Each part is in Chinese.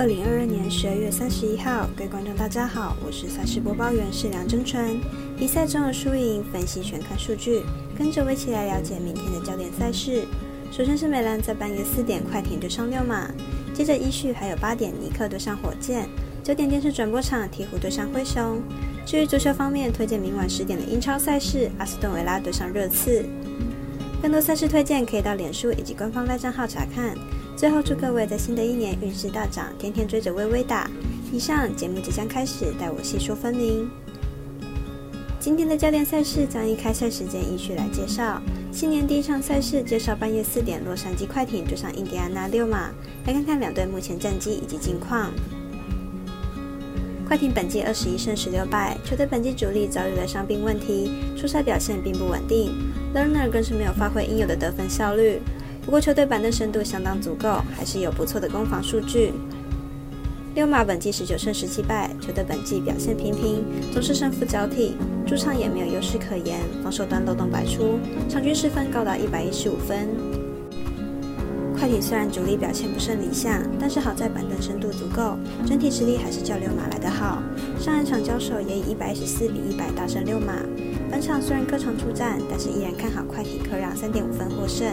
二零二二年十二月三十一号，各位观众大家好，我是赛事播报员是梁真纯。比赛中的输赢分析全看数据，跟着我一起来了解明天的焦点赛事。首先是美兰在半夜四点快艇对上六马，接着依序还有八点尼克对上火箭，九点电视转播场鹈鹕对上灰熊。至于足球方面，推荐明晚十点的英超赛事，阿斯顿维拉对上热刺。更多赛事推荐可以到脸书以及官方赖账号查看。最后祝各位在新的一年运势大涨，天天追着微微打。以上节目即将开始，待我细说分明。今天的焦点赛事将以开赛时间依序来介绍。新年第一场赛事介绍半夜四点，洛杉矶快艇对上印第安纳六马。来看看两队目前战绩以及近况。快艇本季二十一胜十六败，球队本季主力遭遇了伤病问题，出赛表现并不稳定。Lerner 更是没有发挥应有的得分效率。不过球队板凳深度相当足够，还是有不错的攻防数据。六马本季十九胜十七败，球队本季表现平平，总是胜负交替，主场也没有优势可言，防守端漏洞百出，场均失分高达一百一十五分。快艇虽然主力表现不甚理想，但是好在板凳深度足够，整体实力还是较六马来得好。上一场交手也以一百一十四比一百大胜六马。本场虽然客场出战，但是依然看好快艇客让三点五分获胜。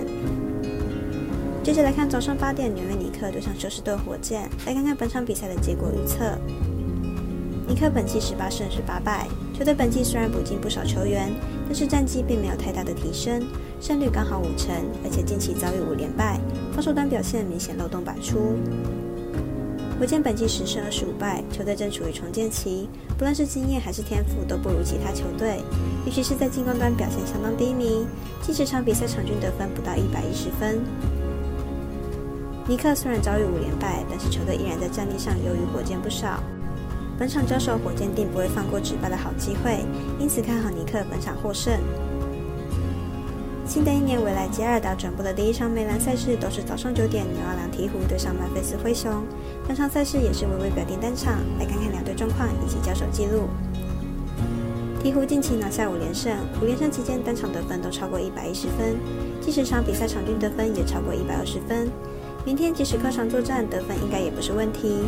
接着来看早上八点，纽约尼克对上休斯顿火箭，来看看本场比赛的结果预测。尼克本季十八胜十八败，球队本季虽然补进不少球员，但是战绩并没有太大的提升，胜率刚好五成，而且近期遭遇五连败，防守端表现明显漏洞百出。火箭本季十胜二十五败，球队正处于重建期，不论是经验还是天赋都不如其他球队，尤其是在进攻端表现相当低迷，近十场比赛场均得分不到一百一十分。尼克虽然遭遇五连败，但是球队依然在战力上优于火箭不少。本场交手，火箭定不会放过止败的好机会，因此看好尼克本场获胜。新的一年，未来接二打转播的第一场美兰赛事都是早上九点，纽奥良鹈鹕对上曼菲斯灰熊。本场赛事也是微微表定单场，来看看两队状况以及交手记录。鹈鹕近期拿下五连胜，五连胜期间单场得分都超过一百一十分，近十场比赛场均得分也超过一百二十分。明天即使客场作战，得分应该也不是问题。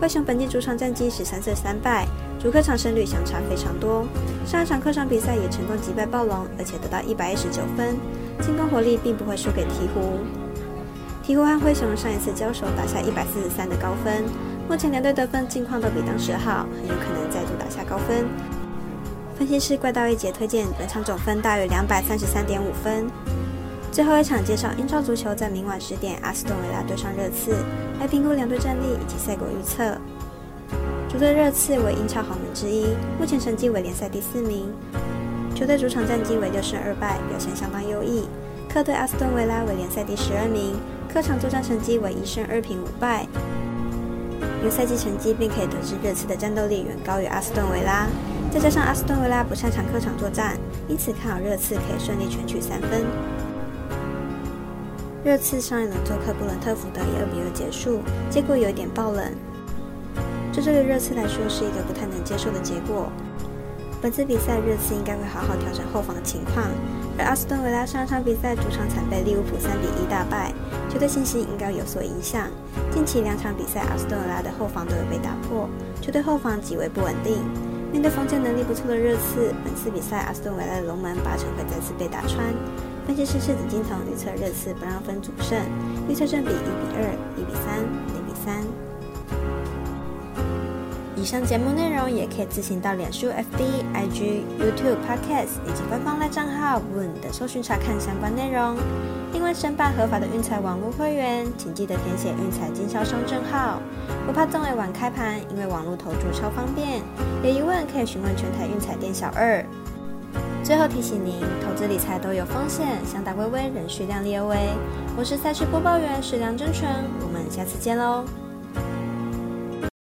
灰熊本季主场战绩十三胜三败，主客场胜率相差非常多。上一场客场比赛也成功击败暴龙，而且得到一百一十九分，进攻火力并不会输给鹈鹕。鹈鹕和灰熊上一次交手打下一百四十三的高分，目前两队得分近况都比当时好，很有可能再度打下高分。分析师怪盗一节推荐本场总分大约两百三十三点五分。最后一场介绍英超足球，在明晚十点，阿斯顿维拉对上热刺，来评估两队战力以及赛果预测。主队热刺为英超豪门之一，目前成绩为联赛第四名。球队主场战绩为六胜二败，表现相当优异。客队阿斯顿维拉为联赛第十二名，客场作战成绩为一胜二平五败。由赛季成绩便可以得知，热刺的战斗力远高于阿斯顿维拉。再加上阿斯顿维拉不擅长客场作战，因此看好热刺可以顺利全取三分。热刺上一轮做客布伦特福德以二比二结束，结果有一点爆冷，这对热刺来说是一个不太能接受的结果。本次比赛热刺应该会好好调整后防的情况，而阿斯顿维拉上场比赛主场惨被利物浦三比一大败，球队信心应该有所影响。近期两场比赛阿斯顿维拉的后防都有被打破，球队后防极为不稳定。面对防线能力不错的热刺，本次比赛阿斯顿维拉的龙门八成会再次被打穿。分析师赤子金童预测热刺不让分主胜，预测正比一比二、一比三、零比三。以上节目内容也可以自行到脸书、FB、IG、YouTube、Podcast 以及官方赖账号 Woon 的搜寻查看相关内容。另外，申办合法的运彩网络会员，请记得填写运彩经销商证号。不怕中尾晚开盘，因为网络投注超方便。有疑问可以询问全台运彩店小二。最后提醒您，投资理财都有风险，想打微微，仍需量力而为。我是赛事播报员史梁真纯，我们下次见喽。